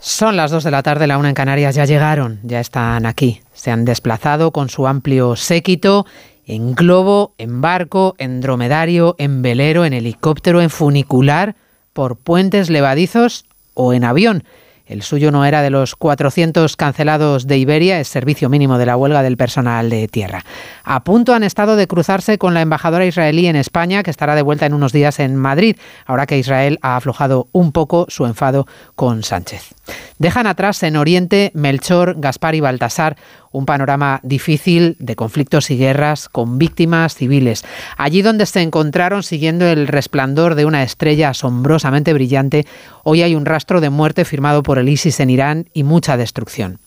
Son las 2 de la tarde, la una en Canarias ya llegaron, ya están aquí. Se han desplazado con su amplio séquito en globo, en barco, en dromedario, en velero, en helicóptero, en funicular, por puentes levadizos o en avión. El suyo no era de los 400 cancelados de Iberia, es servicio mínimo de la huelga del personal de tierra. A punto han estado de cruzarse con la embajadora israelí en España, que estará de vuelta en unos días en Madrid, ahora que Israel ha aflojado un poco su enfado con Sánchez. Dejan atrás en Oriente Melchor, Gaspar y Baltasar un panorama difícil de conflictos y guerras con víctimas civiles. Allí donde se encontraron siguiendo el resplandor de una estrella asombrosamente brillante, hoy hay un rastro de muerte firmado por el ISIS en Irán y mucha destrucción.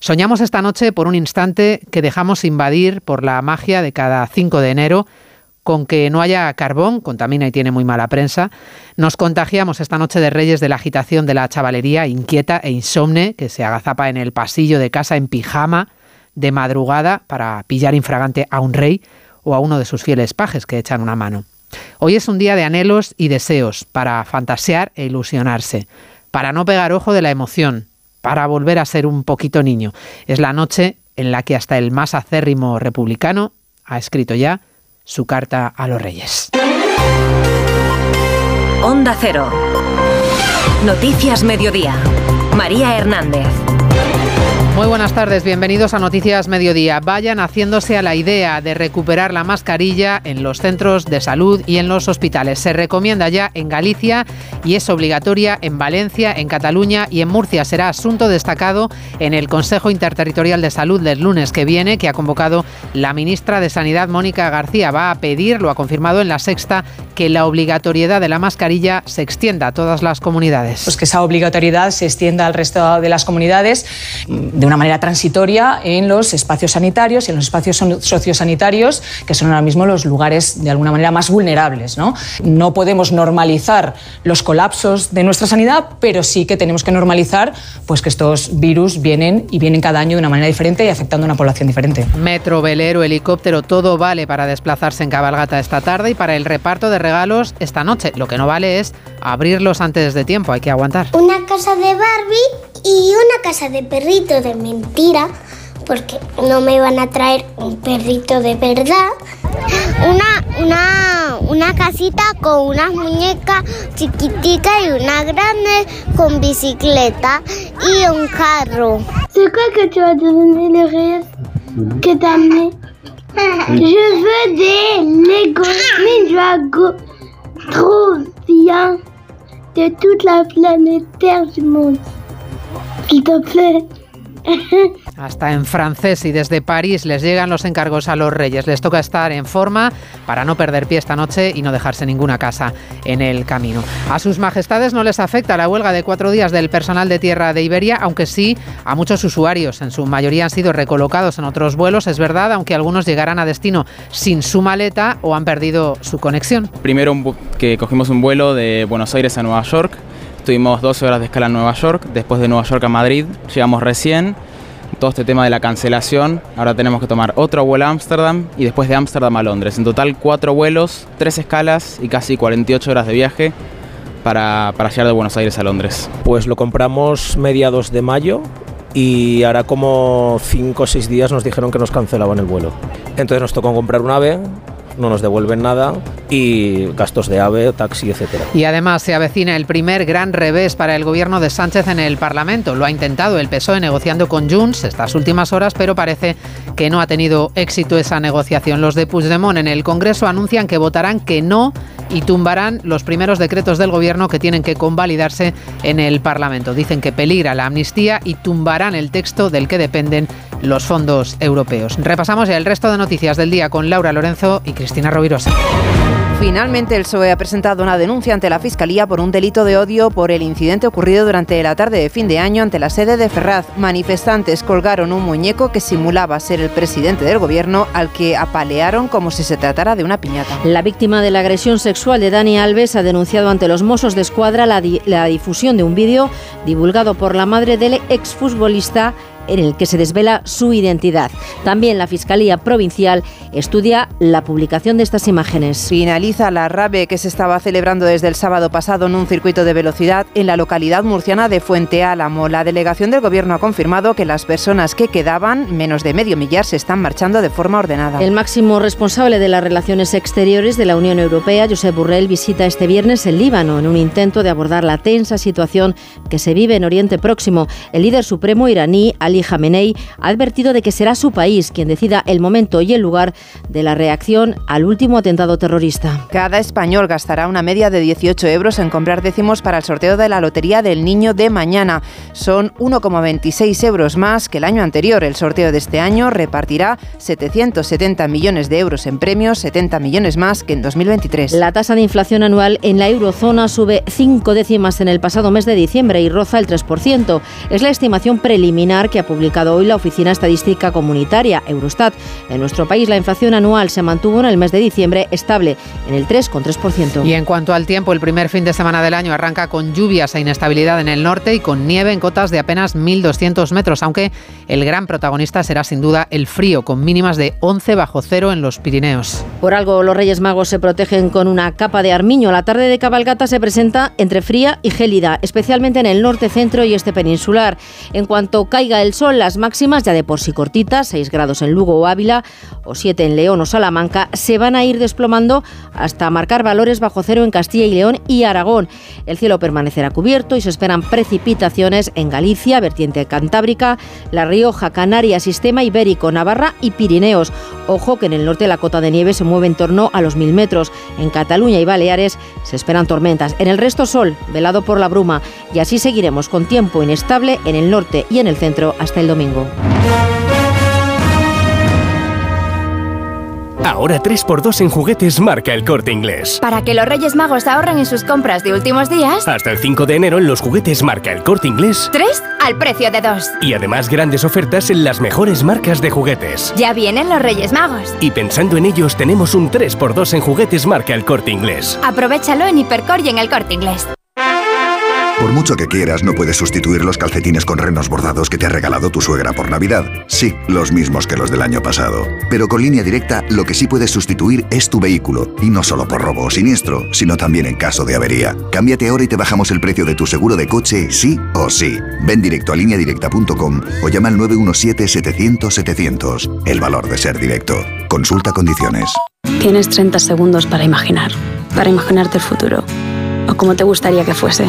Soñamos esta noche por un instante que dejamos invadir por la magia de cada 5 de enero con que no haya carbón, contamina y tiene muy mala prensa. Nos contagiamos esta noche de Reyes de la agitación de la chavalería inquieta e insomne que se agazapa en el pasillo de casa en pijama de madrugada para pillar infragante a un rey o a uno de sus fieles pajes que echan una mano. Hoy es un día de anhelos y deseos para fantasear e ilusionarse, para no pegar ojo de la emoción, para volver a ser un poquito niño. Es la noche en la que hasta el más acérrimo republicano ha escrito ya su carta a los reyes. Onda Cero. Noticias Mediodía. María Hernández. Muy buenas tardes, bienvenidos a Noticias Mediodía. Vayan haciéndose a la idea de recuperar la mascarilla en los centros de salud y en los hospitales. Se recomienda ya en Galicia y es obligatoria en Valencia, en Cataluña y en Murcia. Será asunto destacado en el Consejo Interterritorial de Salud del lunes que viene, que ha convocado la ministra de Sanidad, Mónica García. Va a pedir, lo ha confirmado en la sexta, que la obligatoriedad de la mascarilla se extienda a todas las comunidades. Pues que esa obligatoriedad se extienda al resto de las comunidades de una manera transitoria en los espacios sanitarios y en los espacios sociosanitarios, que son ahora mismo los lugares de alguna manera más vulnerables. No, no podemos normalizar los colapsos de nuestra sanidad, pero sí que tenemos que normalizar pues, que estos virus vienen y vienen cada año de una manera diferente y afectando a una población diferente. Metro, velero, helicóptero, todo vale para desplazarse en cabalgata esta tarde y para el reparto de regalos esta noche. Lo que no vale es abrirlos antes de tiempo, hay que aguantar. Una casa de Barbie y una casa de perrito de mentira, porque no me van a traer un perrito de verdad. Una, una, una casita con unas muñecas chiquiticas y una grande con bicicleta y un carro. C'est quoi que tu vas donner les reyes que t'as amené Je veux des Lego Ninjago trop bien de toute la planète Terre du monde. S'il te plaît. Hasta en francés y desde París les llegan los encargos a los reyes. Les toca estar en forma para no perder pie esta noche y no dejarse ninguna casa en el camino. A sus majestades no les afecta la huelga de cuatro días del personal de tierra de Iberia, aunque sí a muchos usuarios. En su mayoría han sido recolocados en otros vuelos, es verdad, aunque algunos llegarán a destino sin su maleta o han perdido su conexión. Primero que cogimos un vuelo de Buenos Aires a Nueva York. Tuvimos 12 horas de escala en Nueva York, después de Nueva York a Madrid, llegamos recién, todo este tema de la cancelación, ahora tenemos que tomar otro vuelo a Ámsterdam y después de Ámsterdam a Londres. En total cuatro vuelos, tres escalas y casi 48 horas de viaje para, para llegar de Buenos Aires a Londres. Pues lo compramos mediados de mayo y ahora como 5 o 6 días nos dijeron que nos cancelaban el vuelo. Entonces nos tocó comprar un AVE, no nos devuelven nada y gastos de AVE, taxi, etcétera. Y además se avecina el primer gran revés para el gobierno de Sánchez en el Parlamento. Lo ha intentado el PSOE negociando con Junts estas últimas horas, pero parece que no ha tenido éxito esa negociación. Los de Puigdemont en el Congreso anuncian que votarán que no y tumbarán los primeros decretos del gobierno que tienen que convalidarse en el Parlamento. Dicen que peligra la amnistía y tumbarán el texto del que dependen los fondos europeos. Repasamos el resto de noticias del día con Laura Lorenzo y Cristina Rovirosa. Finalmente, el PSOE ha presentado una denuncia ante la Fiscalía por un delito de odio por el incidente ocurrido durante la tarde de fin de año ante la sede de Ferraz. Manifestantes colgaron un muñeco que simulaba ser el presidente del gobierno al que apalearon como si se tratara de una piñata. La víctima de la agresión sexual de Dani Alves ha denunciado ante los Mossos de Escuadra la, la difusión de un vídeo divulgado por la madre del exfutbolista en el que se desvela su identidad. También la Fiscalía Provincial estudia la publicación de estas imágenes. Finaliza la RABE que se estaba celebrando desde el sábado pasado en un circuito de velocidad en la localidad murciana de Fuente Álamo. La delegación del Gobierno ha confirmado que las personas que quedaban, menos de medio millar, se están marchando de forma ordenada. El máximo responsable de las relaciones exteriores de la Unión Europea, Josep Burrell, visita este viernes el Líbano en un intento de abordar la tensa situación que se vive en Oriente Próximo. El líder supremo iraní, Ali Khamenei, ha advertido de que será su país quien decida el momento y el lugar de la reacción al último atentado terrorista. Cada español gastará una media de 18 euros en comprar décimos para el sorteo de la Lotería del Niño de mañana. Son 1,26 euros más que el año anterior. El sorteo de este año repartirá 770 millones de euros en premios, 70 millones más que en 2023. La tasa de inflación anual en la eurozona sube 5 décimas en el pasado mes de diciembre y roza el 3%. Es la estimación preliminar que ha publicado hoy la Oficina Estadística Comunitaria, Eurostat. En nuestro país la inflación anual se mantuvo en el mes de diciembre estable en el 3,3%. Y en cuanto al tiempo, el primer fin de semana del año arranca con lluvias e inestabilidad en el norte y con nieve en cotas de apenas 1.200 metros, aunque el gran protagonista será sin duda el frío, con mínimas de 11 bajo cero en los Pirineos. Por algo los Reyes Magos se protegen con una capa de armiño. La tarde de cabalgata se presenta entre fría y gélida, especialmente en el norte, centro y este peninsular. En cuanto caiga el sol, las máximas ya de por sí cortitas, 6 grados en Lugo o Ávila o 7 en León o Salamanca, se van a ir desplomando hasta marcar valores bajo cero en Castilla y León y Aragón. El cielo permanecerá cubierto y se esperan precipitaciones en Galicia, vertiente cantábrica, La Rioja, Canarias, Sistema Ibérico, Navarra y Pirineos. Ojo que en el norte la cota de nieve se mueve en torno a los mil metros. En Cataluña y Baleares se esperan tormentas. En el resto sol, velado por la bruma. Y así seguiremos con tiempo inestable en el norte y en el centro hasta el domingo. Ahora 3x2 en juguetes marca el corte inglés. Para que los Reyes Magos ahorren en sus compras de últimos días. Hasta el 5 de enero en los juguetes marca el corte inglés. 3 al precio de 2. Y además grandes ofertas en las mejores marcas de juguetes. Ya vienen los Reyes Magos. Y pensando en ellos tenemos un 3x2 en juguetes marca el corte inglés. Aprovechalo en Hipercor y en el corte inglés. Por mucho que quieras, no puedes sustituir los calcetines con renos bordados que te ha regalado tu suegra por Navidad. Sí, los mismos que los del año pasado. Pero con línea directa, lo que sí puedes sustituir es tu vehículo. Y no solo por robo o siniestro, sino también en caso de avería. Cámbiate ahora y te bajamos el precio de tu seguro de coche, sí o sí. Ven directo a lineadirecta.com o llama al 917-700-700. El valor de ser directo. Consulta condiciones. Tienes 30 segundos para imaginar. Para imaginarte el futuro. O como te gustaría que fuese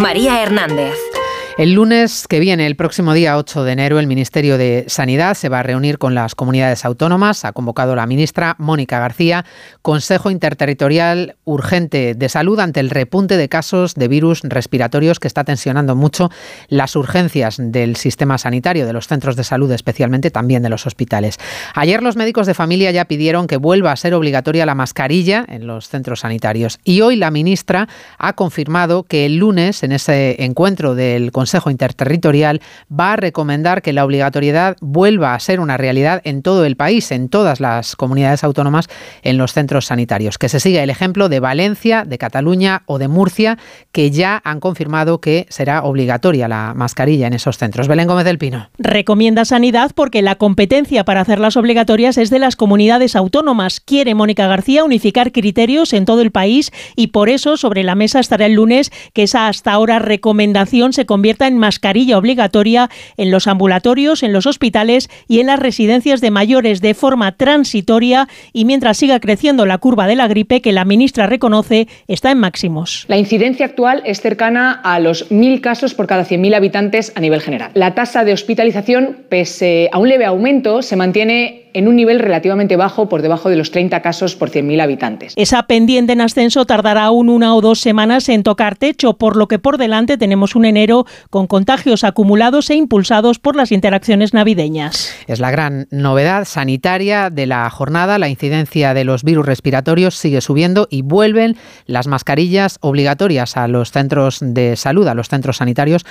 María Hernández. El lunes que viene, el próximo día 8 de enero, el Ministerio de Sanidad se va a reunir con las comunidades autónomas. Ha convocado la ministra Mónica García, Consejo Interterritorial Urgente de Salud ante el repunte de casos de virus respiratorios que está tensionando mucho las urgencias del sistema sanitario, de los centros de salud, especialmente también de los hospitales. Ayer los médicos de familia ya pidieron que vuelva a ser obligatoria la mascarilla en los centros sanitarios y hoy la ministra ha confirmado que el lunes, en ese encuentro del Consejo Consejo Interterritorial va a recomendar que la obligatoriedad vuelva a ser una realidad en todo el país, en todas las comunidades autónomas, en los centros sanitarios. Que se siga el ejemplo de Valencia, de Cataluña o de Murcia, que ya han confirmado que será obligatoria la mascarilla en esos centros. Belén Gómez del Pino. Recomienda Sanidad porque la competencia para hacerlas obligatorias es de las comunidades autónomas. Quiere Mónica García unificar criterios en todo el país y por eso sobre la mesa estará el lunes que esa hasta ahora recomendación se convierta en mascarilla obligatoria en los ambulatorios, en los hospitales y en las residencias de mayores de forma transitoria y mientras siga creciendo la curva de la gripe que la ministra reconoce está en máximos. La incidencia actual es cercana a los 1.000 casos por cada 100.000 habitantes a nivel general. La tasa de hospitalización, pese a un leve aumento, se mantiene en un nivel relativamente bajo, por debajo de los 30 casos por 100.000 habitantes. Esa pendiente en ascenso tardará aún una o dos semanas en tocar techo, por lo que por delante tenemos un enero con contagios acumulados e impulsados por las interacciones navideñas. Es la gran novedad sanitaria de la jornada. La incidencia de los virus respiratorios sigue subiendo y vuelven las mascarillas obligatorias a los centros de salud, a los centros sanitarios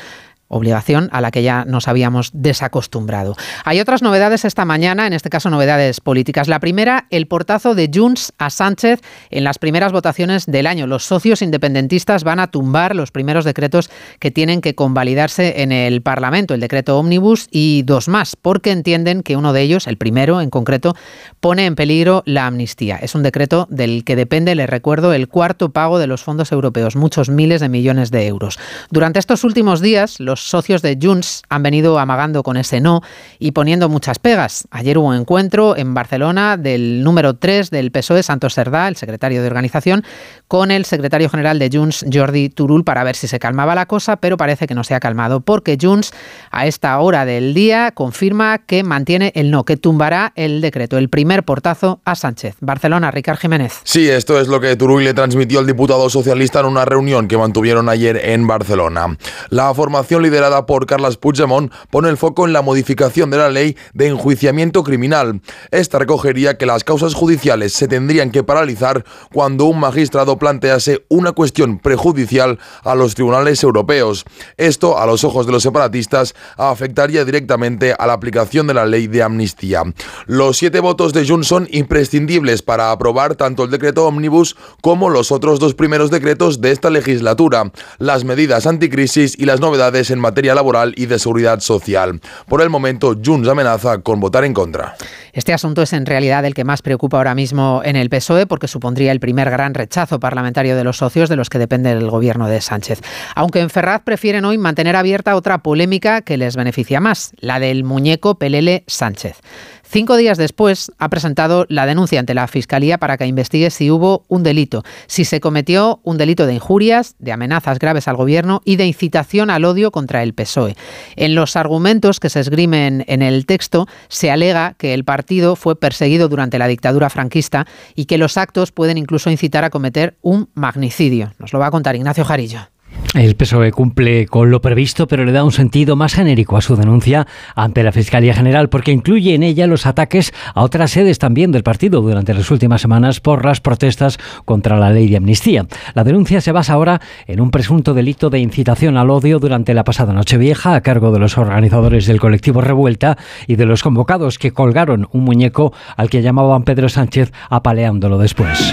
obligación a la que ya nos habíamos desacostumbrado. Hay otras novedades esta mañana, en este caso novedades políticas. La primera, el portazo de Junts a Sánchez en las primeras votaciones del año. Los socios independentistas van a tumbar los primeros decretos que tienen que convalidarse en el Parlamento, el decreto Omnibus y dos más, porque entienden que uno de ellos, el primero en concreto, pone en peligro la amnistía. Es un decreto del que depende, les recuerdo, el cuarto pago de los fondos europeos, muchos miles de millones de euros. Durante estos últimos días, los socios de Junts han venido amagando con ese no y poniendo muchas pegas. Ayer hubo un encuentro en Barcelona del número 3 del PSOE, Santos Cerdá, el secretario de organización, con el secretario general de Junts, Jordi Turul, para ver si se calmaba la cosa, pero parece que no se ha calmado porque Junts a esta hora del día confirma que mantiene el no, que tumbará el decreto, el primer portazo a Sánchez. Barcelona, Ricard Jiménez. Sí, esto es lo que Turull le transmitió al diputado socialista en una reunión que mantuvieron ayer en Barcelona. La formación liderada por Carles Puigdemont, pone el foco en la modificación de la ley de enjuiciamiento criminal. Esta recogería que las causas judiciales se tendrían que paralizar cuando un magistrado plantease una cuestión prejudicial a los tribunales europeos. Esto, a los ojos de los separatistas, afectaría directamente a la aplicación de la ley de amnistía. Los siete votos de Junts son imprescindibles para aprobar tanto el decreto Omnibus como los otros dos primeros decretos de esta legislatura, las medidas anticrisis y las novedades en materia laboral y de seguridad social. Por el momento, Junts amenaza con votar en contra. Este asunto es en realidad el que más preocupa ahora mismo en el PSOE porque supondría el primer gran rechazo parlamentario de los socios de los que depende el gobierno de Sánchez. Aunque en Ferraz prefieren hoy mantener abierta otra polémica que les beneficia más, la del muñeco Pelele Sánchez. Cinco días después ha presentado la denuncia ante la Fiscalía para que investigue si hubo un delito, si se cometió un delito de injurias, de amenazas graves al gobierno y de incitación al odio contra el PSOE. En los argumentos que se esgrimen en el texto se alega que el partido fue perseguido durante la dictadura franquista y que los actos pueden incluso incitar a cometer un magnicidio. Nos lo va a contar Ignacio Jarillo. El PSOE cumple con lo previsto, pero le da un sentido más genérico a su denuncia ante la Fiscalía General, porque incluye en ella los ataques a otras sedes también del partido durante las últimas semanas por las protestas contra la ley de amnistía. La denuncia se basa ahora en un presunto delito de incitación al odio durante la pasada Nochevieja a cargo de los organizadores del colectivo Revuelta y de los convocados que colgaron un muñeco al que llamaban Pedro Sánchez apaleándolo después.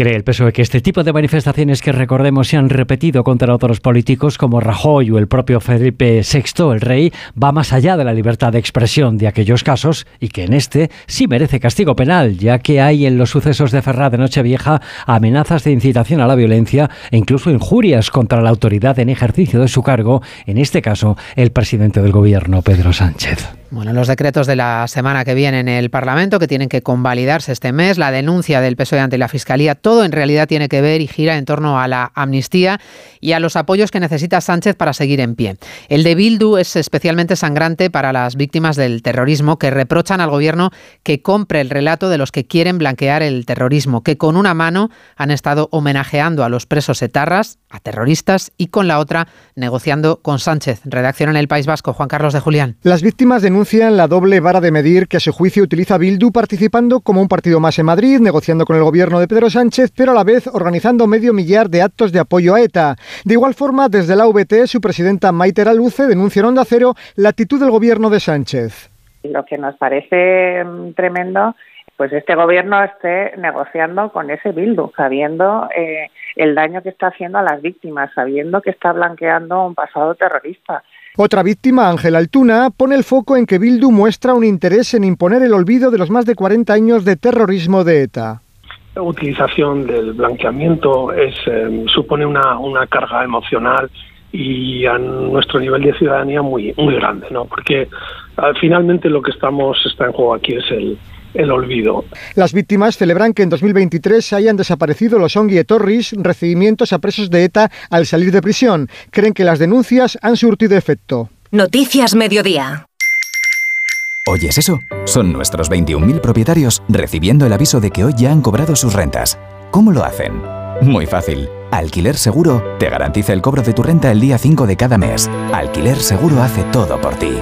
Cree el PSOE que este tipo de manifestaciones que recordemos se han repetido contra otros políticos como Rajoy o el propio Felipe VI, el rey, va más allá de la libertad de expresión de aquellos casos y que en este sí merece castigo penal, ya que hay en los sucesos de Ferraz de Nochevieja amenazas de incitación a la violencia e incluso injurias contra la autoridad en ejercicio de su cargo, en este caso el presidente del gobierno, Pedro Sánchez. Bueno, los decretos de la semana que viene en el Parlamento, que tienen que convalidarse este mes, la denuncia del PSOE ante la Fiscalía, todo en realidad tiene que ver y gira en torno a la amnistía y a los apoyos que necesita Sánchez para seguir en pie. El de Bildu es especialmente sangrante para las víctimas del terrorismo que reprochan al gobierno que compre el relato de los que quieren blanquear el terrorismo, que con una mano han estado homenajeando a los presos etarras, a terroristas, y con la otra negociando con Sánchez. Redacción en el País Vasco, Juan Carlos de Julián. Las víctimas denuncian la doble vara de medir que a su juicio utiliza Bildu participando como un partido más en Madrid, negociando con el gobierno de Pedro Sánchez, pero a la vez organizando medio millar de actos de apoyo a ETA. De igual forma, desde la VT, su presidenta Maite Luce denuncia en Onda Cero la actitud del gobierno de Sánchez. Lo que nos parece mm, tremendo pues este gobierno esté negociando con ese Bildu, sabiendo eh, el daño que está haciendo a las víctimas, sabiendo que está blanqueando un pasado terrorista. Otra víctima, Ángel Altuna, pone el foco en que Bildu muestra un interés en imponer el olvido de los más de 40 años de terrorismo de ETA. La utilización del blanqueamiento es, eh, supone una, carga emocional y a nuestro nivel de ciudadanía muy grande, ¿no? Porque uh, finalmente lo que estamos está en juego aquí es el, el olvido. Las víctimas celebran que en 2023 se hayan desaparecido los Ongi Torris, recibimientos a presos de ETA al salir de prisión. Creen que las denuncias han surtido efecto. Noticias Mediodía. ¿Oyes eso? Son nuestros 21.000 propietarios recibiendo el aviso de que hoy ya han cobrado sus rentas. ¿Cómo lo hacen? Muy fácil. Alquiler Seguro te garantiza el cobro de tu renta el día 5 de cada mes. Alquiler Seguro hace todo por ti.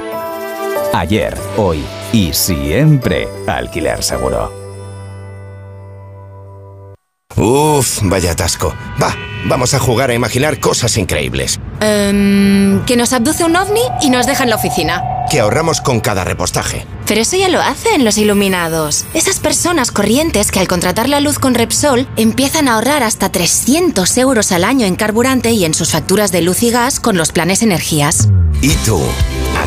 Ayer, hoy y siempre Alquiler Seguro. Uf, vaya atasco. Va, vamos a jugar a imaginar cosas increíbles. Em, que nos abduce un ovni y nos deja en la oficina. Que ahorramos con cada repostaje. Pero eso ya lo hacen los iluminados. Esas personas corrientes que al contratar la luz con Repsol empiezan a ahorrar hasta 300 euros al año en carburante y en sus facturas de luz y gas con los planes energías. ¿Y tú?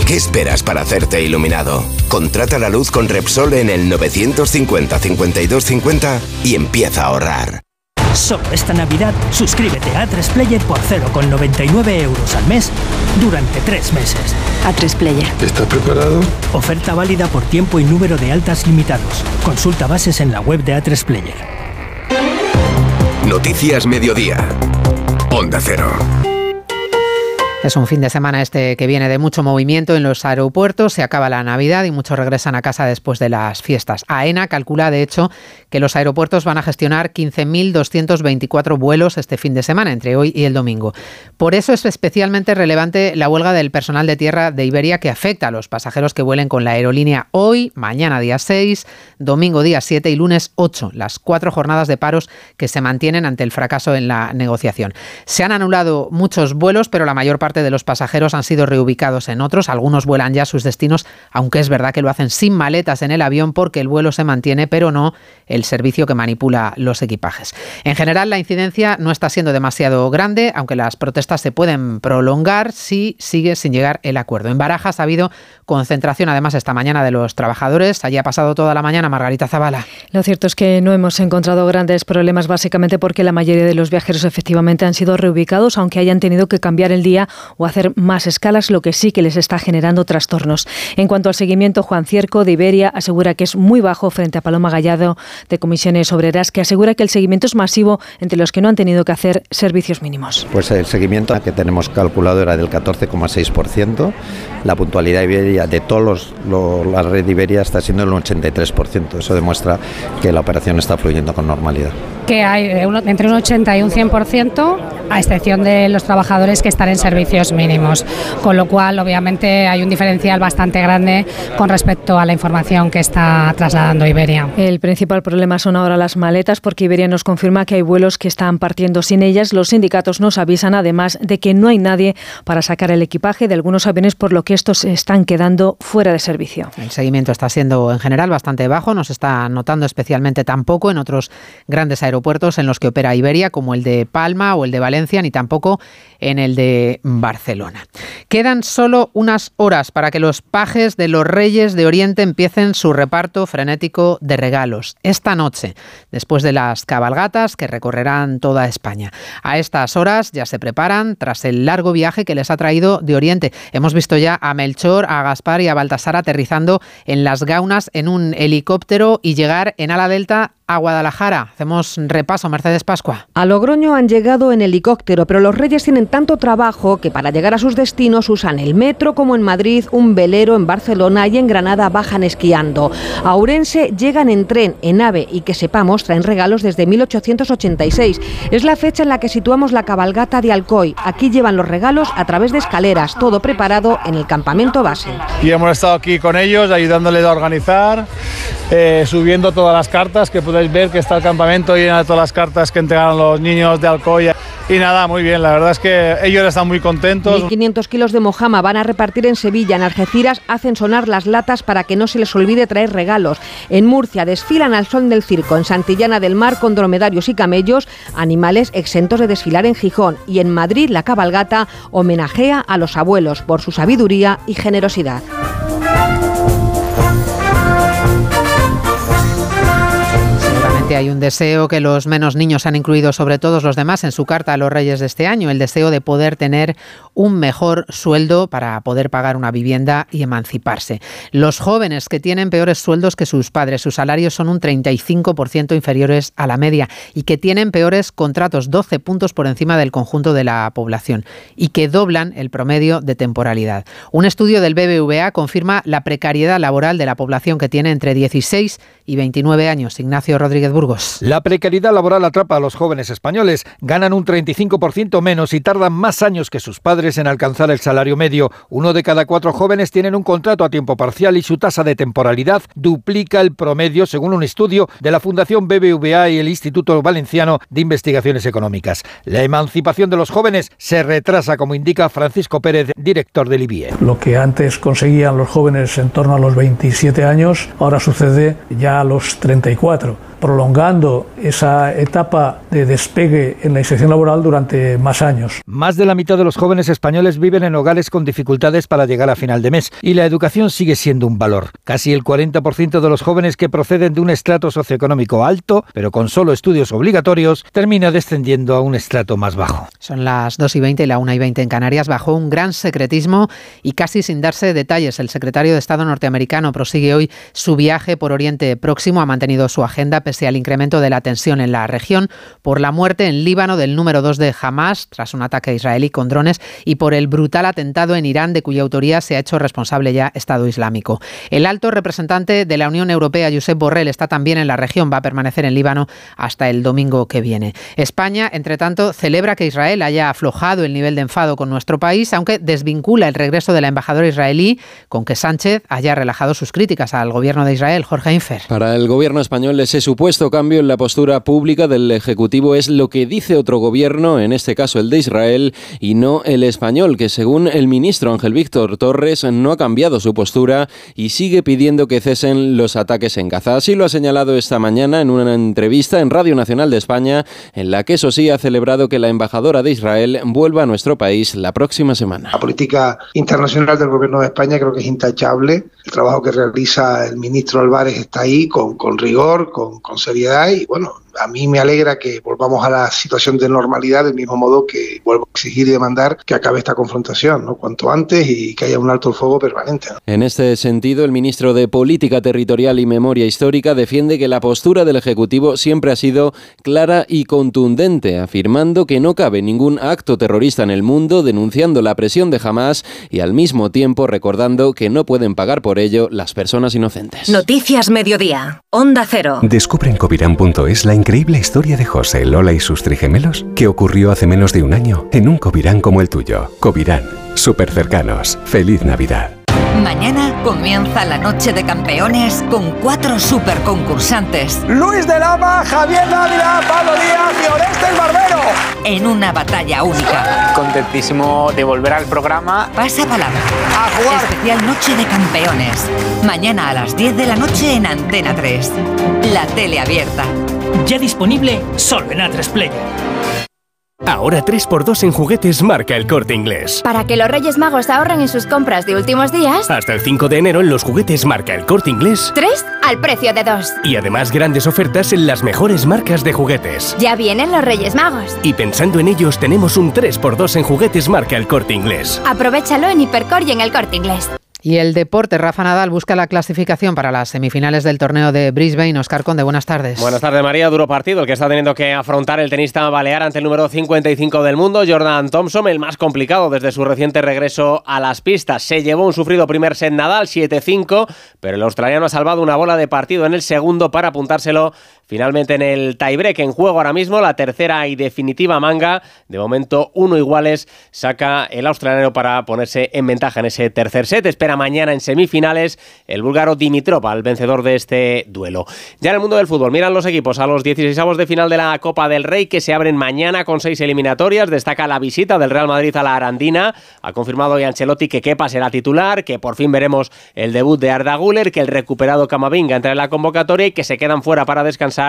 ¿A qué esperas para hacerte iluminado? Contrata la luz con Repsol en el 950 52 50 y empieza a ahorrar. Solo esta Navidad, suscríbete a A3 Player por 0,99 euros al mes durante tres meses. A3 Player. ¿Estás preparado? Oferta válida por tiempo y número de altas limitados. Consulta bases en la web de A3 Player. Noticias Mediodía. Onda Cero. Es un fin de semana este que viene de mucho movimiento en los aeropuertos. Se acaba la Navidad y muchos regresan a casa después de las fiestas. AENA calcula, de hecho, que los aeropuertos van a gestionar 15.224 vuelos este fin de semana, entre hoy y el domingo. Por eso es especialmente relevante la huelga del personal de tierra de Iberia que afecta a los pasajeros que vuelen con la aerolínea hoy, mañana día 6, domingo día 7 y lunes 8, las cuatro jornadas de paros que se mantienen ante el fracaso en la negociación. Se han anulado muchos vuelos, pero la mayor parte de los pasajeros han sido reubicados en otros. Algunos vuelan ya a sus destinos, aunque es verdad que lo hacen sin maletas en el avión porque el vuelo se mantiene, pero no el servicio que manipula los equipajes. En general, la incidencia no está siendo demasiado grande, aunque las protestas se pueden prolongar si sigue sin llegar el acuerdo. En Barajas ha habido concentración, además, esta mañana de los trabajadores. Allí ha pasado toda la mañana Margarita Zavala. Lo cierto es que no hemos encontrado grandes problemas, básicamente porque la mayoría de los viajeros efectivamente han sido reubicados, aunque hayan tenido que cambiar el día o hacer más escalas, lo que sí que les está generando trastornos. En cuanto al seguimiento, Juan Cierco de Iberia asegura que es muy bajo frente a Paloma Gallado de Comisiones Obreras, que asegura que el seguimiento es masivo entre los que no han tenido que hacer servicios mínimos. Pues el seguimiento que tenemos calculado era del 14,6%. La puntualidad Iberia de todos los, la red Iberia está siendo el 83%. Eso demuestra que la operación está fluyendo con normalidad. Que hay entre un 80 y un 100%, a excepción de los trabajadores que están en servicios mínimos, con lo cual obviamente hay un diferencial bastante grande con respecto a la información que está trasladando Iberia. El principal problema son ahora las maletas porque Iberia nos confirma que hay vuelos que están partiendo sin ellas. Los sindicatos nos avisan además de que no hay nadie para sacar el equipaje de algunos aviones por lo que estos están quedando fuera de servicio. El seguimiento está siendo en general bastante bajo, no se está notando especialmente tampoco en otros grandes aeropuertos en los que opera Iberia como el de Palma o el de Valencia ni tampoco en el de Barcelona. Quedan solo unas horas para que los pajes de los reyes de Oriente empiecen su reparto frenético de regalos. Esta noche, después de las cabalgatas que recorrerán toda España. A estas horas ya se preparan tras el largo viaje que les ha traído de Oriente. Hemos visto ya a Melchor, a Gaspar y a Baltasar aterrizando en las gaunas en un helicóptero y llegar en ala delta a Guadalajara. Hacemos repaso, Mercedes Pascua. A Logroño han llegado en helicóptero, pero los reyes tienen tanto trabajo que para llegar a sus destinos usan el metro como en Madrid, un velero en Barcelona y en Granada bajan esquiando. A Ourense llegan en tren, en ave y que sepamos traen regalos desde 1886. Es la fecha en la que situamos la cabalgata de Alcoy. Aquí llevan los regalos a través de escaleras, todo preparado en el campamento base. Y hemos estado aquí con ellos ayudándoles a organizar, eh, subiendo todas las cartas que podéis ver que está el campamento lleno de todas las cartas que entregaron los niños de Alcoy. Y nada, muy bien, la verdad es que ellos están muy contentos. 1.500 kilos de mojama van a repartir en Sevilla. En Algeciras hacen sonar las latas para que no se les olvide traer regalos. En Murcia desfilan al sol del circo. En Santillana del Mar con dromedarios y camellos, animales exentos de desfilar en Gijón. Y en Madrid la cabalgata homenajea a los abuelos por su sabiduría y generosidad. Hay un deseo que los menos niños han incluido sobre todos los demás en su carta a los reyes de este año, el deseo de poder tener un mejor sueldo para poder pagar una vivienda y emanciparse. Los jóvenes que tienen peores sueldos que sus padres, sus salarios son un 35% inferiores a la media y que tienen peores contratos, 12 puntos por encima del conjunto de la población y que doblan el promedio de temporalidad. Un estudio del BBVA confirma la precariedad laboral de la población que tiene entre 16 y 29 años. Ignacio Rodríguez Burgos. La precariedad laboral atrapa a los jóvenes españoles. Ganan un 35% menos y tardan más años que sus padres en alcanzar el salario medio. Uno de cada cuatro jóvenes tienen un contrato a tiempo parcial y su tasa de temporalidad duplica el promedio, según un estudio de la Fundación BBVA y el Instituto Valenciano de Investigaciones Económicas. La emancipación de los jóvenes se retrasa, como indica Francisco Pérez, director del IBIE. Lo que antes conseguían los jóvenes en torno a los 27 años, ahora sucede ya a los 34 prolongando esa etapa de despegue en la inserción laboral durante más años. Más de la mitad de los jóvenes españoles viven en hogares con dificultades para llegar a final de mes y la educación sigue siendo un valor. Casi el 40% de los jóvenes que proceden de un estrato socioeconómico alto, pero con solo estudios obligatorios, termina descendiendo a un estrato más bajo. Son las 2 y 20 y la 1 y 20 en Canarias. Bajo un gran secretismo y casi sin darse detalles, el secretario de Estado norteamericano prosigue hoy su viaje por Oriente Próximo. Ha mantenido su agenda pese al incremento de la tensión en la región por la muerte en Líbano del número 2 de Hamas tras un ataque israelí con drones y por el brutal atentado en Irán de cuya autoría se ha hecho responsable ya Estado Islámico. El alto representante de la Unión Europea, Josep Borrell, está también en la región, va a permanecer en Líbano hasta el domingo que viene. España, entre tanto, celebra que Israel haya aflojado el nivel de enfado con nuestro país, aunque desvincula el regreso de la embajadora israelí con que Sánchez haya relajado sus críticas al gobierno de Israel. Jorge Infer. Para el gobierno español ese supuesto cambio en la postura pública del Ejecutivo es lo que dice otro gobierno, en este caso el de Israel, y no el español, que según el ministro Ángel Víctor Torres no ha cambiado su postura y sigue pidiendo que cesen los ataques en Gaza. Así lo ha señalado esta mañana en una entrevista en Radio Nacional de España, en la que eso sí ha celebrado que la embajadora de Israel vuelva a nuestro país la próxima semana. La política internacional del gobierno de España creo que es intachable. El trabajo que realiza el ministro Álvarez está ahí con, con rigor, con con y bueno, a mí me alegra que volvamos a la situación de normalidad del mismo modo que vuelvo a exigir y demandar que acabe esta confrontación, ¿no? cuanto antes y que haya un alto el fuego permanente. En este sentido, el ministro de Política Territorial y Memoria Histórica defiende que la postura del Ejecutivo siempre ha sido clara y contundente, afirmando que no cabe ningún acto terrorista en el mundo, denunciando la presión de Hamas y al mismo tiempo recordando que no pueden pagar por ello las personas inocentes. Noticias Mediodía, Onda Cero. Descubre en covirán.es la increíble historia de José, Lola y sus trigemelos que ocurrió hace menos de un año en un Covirán como el tuyo. Covirán, súper cercanos. Feliz Navidad. Mañana comienza la noche de campeones con cuatro super concursantes. Luis de Lama, Javier Dávila, Pablo Díaz y Orestes Barbero. En una batalla única. Contentísimo de volver al programa. Pasa palabra. A jugar. Especial Noche de Campeones. Mañana a las 10 de la noche en Antena 3. La tele abierta. Ya disponible solo en A3 Player. Ahora 3x2 en juguetes marca el corte inglés. Para que los Reyes Magos ahorren en sus compras de últimos días. Hasta el 5 de enero en los juguetes marca el corte inglés. 3 al precio de 2. Y además grandes ofertas en las mejores marcas de juguetes. Ya vienen los Reyes Magos. Y pensando en ellos, tenemos un 3x2 en juguetes marca el corte inglés. Aprovechalo en Hipercor y en el corte inglés. Y el deporte, Rafa Nadal busca la clasificación para las semifinales del torneo de Brisbane. Oscar Conde, buenas tardes. Buenas tardes, María. Duro partido el que está teniendo que afrontar el tenista balear ante el número 55 del mundo, Jordan Thompson, el más complicado desde su reciente regreso a las pistas. Se llevó un sufrido primer set Nadal, 7-5, pero el australiano ha salvado una bola de partido en el segundo para apuntárselo finalmente en el tiebreak. En juego ahora mismo la tercera y definitiva manga. De momento, uno iguales saca el australiano para ponerse en ventaja en ese tercer set. Espera mañana en semifinales el búlgaro Dimitrov, al vencedor de este duelo. Ya en el mundo del fútbol, miran los equipos a los 16 de final de la Copa del Rey que se abren mañana con seis eliminatorias. Destaca la visita del Real Madrid a la Arandina. Ha confirmado hoy Ancelotti que Kepa será titular, que por fin veremos el debut de Arda Guller, que el recuperado Camavinga entra en la convocatoria y que se quedan fuera para descansar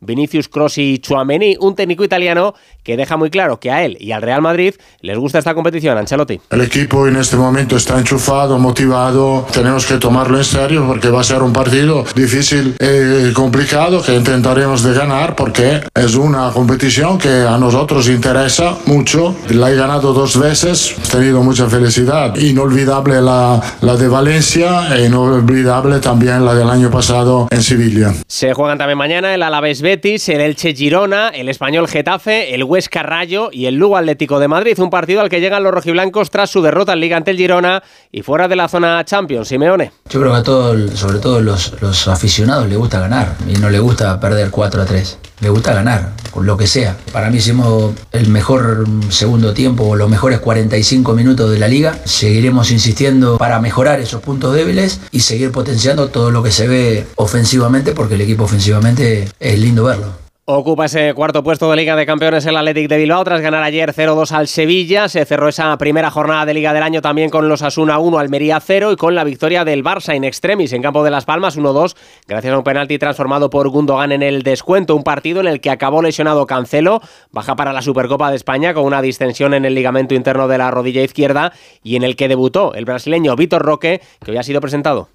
Vinicius Cross y Chuamení, un técnico italiano que deja muy claro que a él y al Real Madrid les gusta esta competición, Ancelotti. El equipo en este momento está enchufado, motivado, tenemos que tomarlo en serio porque va a ser un partido difícil y complicado que intentaremos de ganar porque es una competición que a nosotros interesa mucho. La he ganado dos veces, he tenido mucha felicidad. Inolvidable la, la de Valencia e inolvidable también la del año pasado en Sevilla. Se juegan también mañana el Alavés Betis, el Elche Girona, el Español Getafe, el Huesca Rayo y el Lugo Atlético de Madrid. Un partido al que llegan los rojiblancos tras su derrota en Liga ante el Girona y fuera de la zona Champions. Simeone. Yo creo que a todos, sobre todo los, los aficionados, les gusta ganar y no les gusta perder 4 a 3 le gusta ganar, con lo que sea. Para mí hicimos el mejor segundo tiempo o los mejores 45 minutos de la liga. Seguiremos insistiendo para mejorar esos puntos débiles y seguir potenciando todo lo que se ve ofensivamente, porque el equipo ofensivamente es lindo verlo. Ocupa ese cuarto puesto de Liga de Campeones el Athletic de Bilbao tras ganar ayer 0-2 al Sevilla. Se cerró esa primera jornada de Liga del año también con los Asuna 1, Almería 0 y con la victoria del Barça in extremis en campo de Las Palmas 1-2 gracias a un penalti transformado por Gundogan en el descuento. Un partido en el que acabó lesionado Cancelo, baja para la Supercopa de España con una distensión en el ligamento interno de la rodilla izquierda y en el que debutó el brasileño Vitor Roque que hoy ha sido presentado.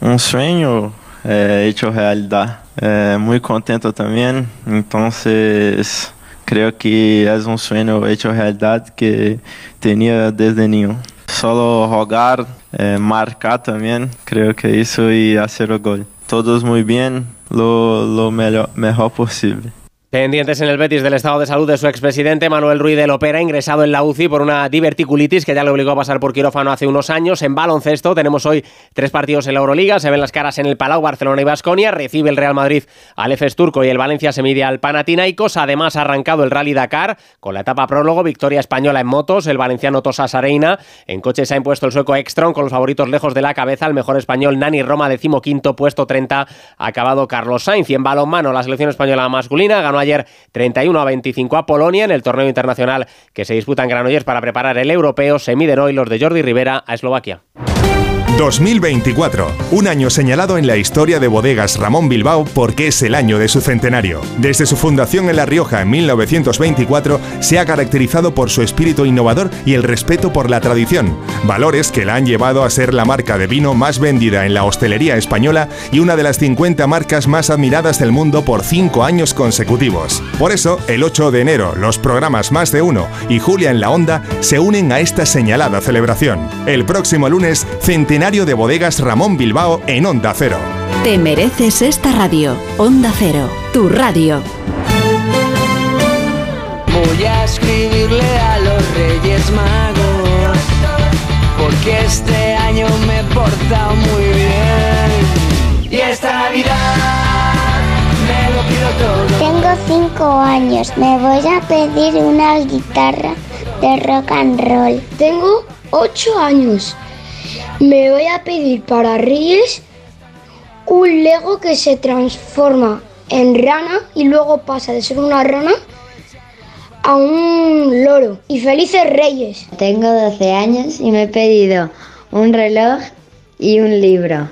Un sueño eh, hecho realidad. Eh, muy contento también, entonces creo que es un sueño hecho realidad que tenía desde niño. Solo rogar, eh, marcar también, creo que eso y hacer el gol. Todos muy bien, lo, lo mejor, mejor posible. Pendientes en el Betis del estado de salud de su expresidente Manuel Ruiz de Lopera, ingresado en la UCI por una diverticulitis que ya le obligó a pasar por quirófano hace unos años. En baloncesto tenemos hoy tres partidos en la Euroliga, se ven las caras en el Palau, Barcelona y Basconia, recibe el Real Madrid al EFES Turco y el Valencia se mide al Panathinaikos. Además ha arrancado el Rally Dakar con la etapa prólogo, victoria española en motos, el valenciano Tosa Sareina. En coches se ha impuesto el sueco Ekstrom con los favoritos lejos de la cabeza, el mejor español Nani Roma, decimoquinto, puesto 30, acabado Carlos Sainz. Y en balonmano la selección española masculina ganó ayer 31 a 25 a Polonia en el torneo internacional que se disputa en Granollers para preparar el europeo. Se miden hoy los de Jordi Rivera a Eslovaquia. 2024, un año señalado en la historia de bodegas Ramón Bilbao porque es el año de su centenario. Desde su fundación en La Rioja en 1924, se ha caracterizado por su espíritu innovador y el respeto por la tradición, valores que la han llevado a ser la marca de vino más vendida en la hostelería española y una de las 50 marcas más admiradas del mundo por cinco años consecutivos. Por eso, el 8 de enero, los programas Más de Uno y Julia en la Onda se unen a esta señalada celebración. El próximo lunes, centenario de bodegas Ramón Bilbao en Onda Cero. Te mereces esta radio. Onda Cero, tu radio. Voy a escribirle a los Reyes Magos, porque este año me he portado muy bien. Y esta Navidad me lo pido todo. Tengo cinco años, me voy a pedir una guitarra de rock and roll. Tengo ocho años. Me voy a pedir para Reyes un Lego que se transforma en rana y luego pasa de ser una rana a un loro. Y felices Reyes. Tengo 12 años y me he pedido un reloj y un libro.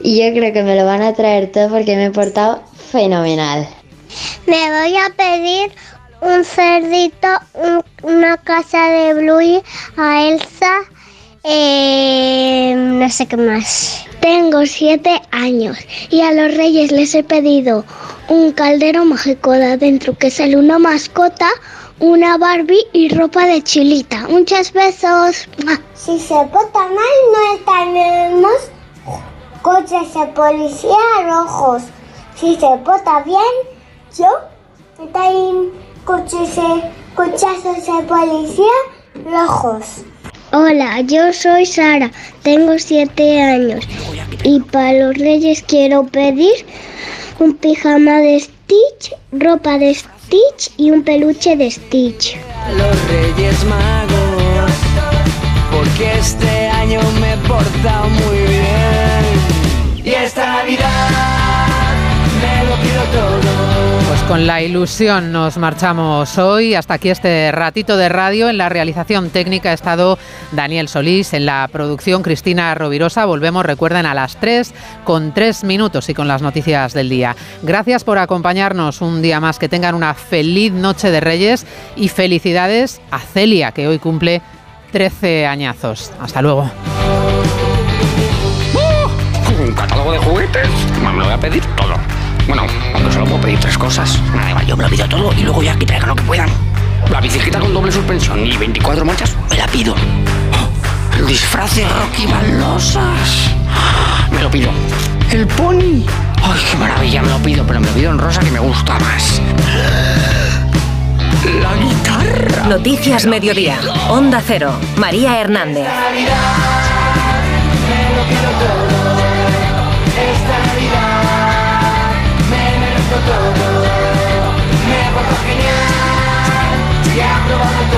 Y yo creo que me lo van a traer todo porque me he portado fenomenal. Me voy a pedir un cerdito, una casa de Bluey a Elsa eh, no sé qué más. Tengo siete años y a los reyes les he pedido un caldero mágico de adentro que sale una mascota, una Barbie y ropa de chilita. Muchos besos. Si se porta mal, no tenemos coches de policía rojos. Si se porta bien, yo tengo coches de, cochazos de policía rojos. Hola, yo soy Sara, tengo siete años y para los reyes quiero pedir un pijama de Stitch, ropa de Stitch y un peluche de Stitch. Los reyes magos, porque este año me he portado muy bien. Y esta Navidad me lo pido Pues con la ilusión nos marchamos hoy. Hasta aquí este ratito de radio. En la realización técnica ha estado Daniel Solís, en la producción Cristina Rovirosa. Volvemos, recuerden, a las 3 con 3 minutos y con las noticias del día. Gracias por acompañarnos un día más. Que tengan una feliz noche de Reyes y felicidades a Celia, que hoy cumple 13 añazos. Hasta luego. ¿Un catálogo de juguetes? Me voy a pedir todo. Bueno, aunque solo puedo pedir tres cosas. Nada, igual, yo me lo pido todo y luego ya que traigan lo que puedan. La bicicleta con doble suspensión y 24 marchas, me la pido. El disfraz de Rocky Balosas. Me lo pido. El pony. Ay, qué maravilla, me lo pido, pero me lo pido en rosa que me gusta más. La guitarra. Noticias Mediodía. Onda Cero. María Hernández. Todo, me porto genial y he probado.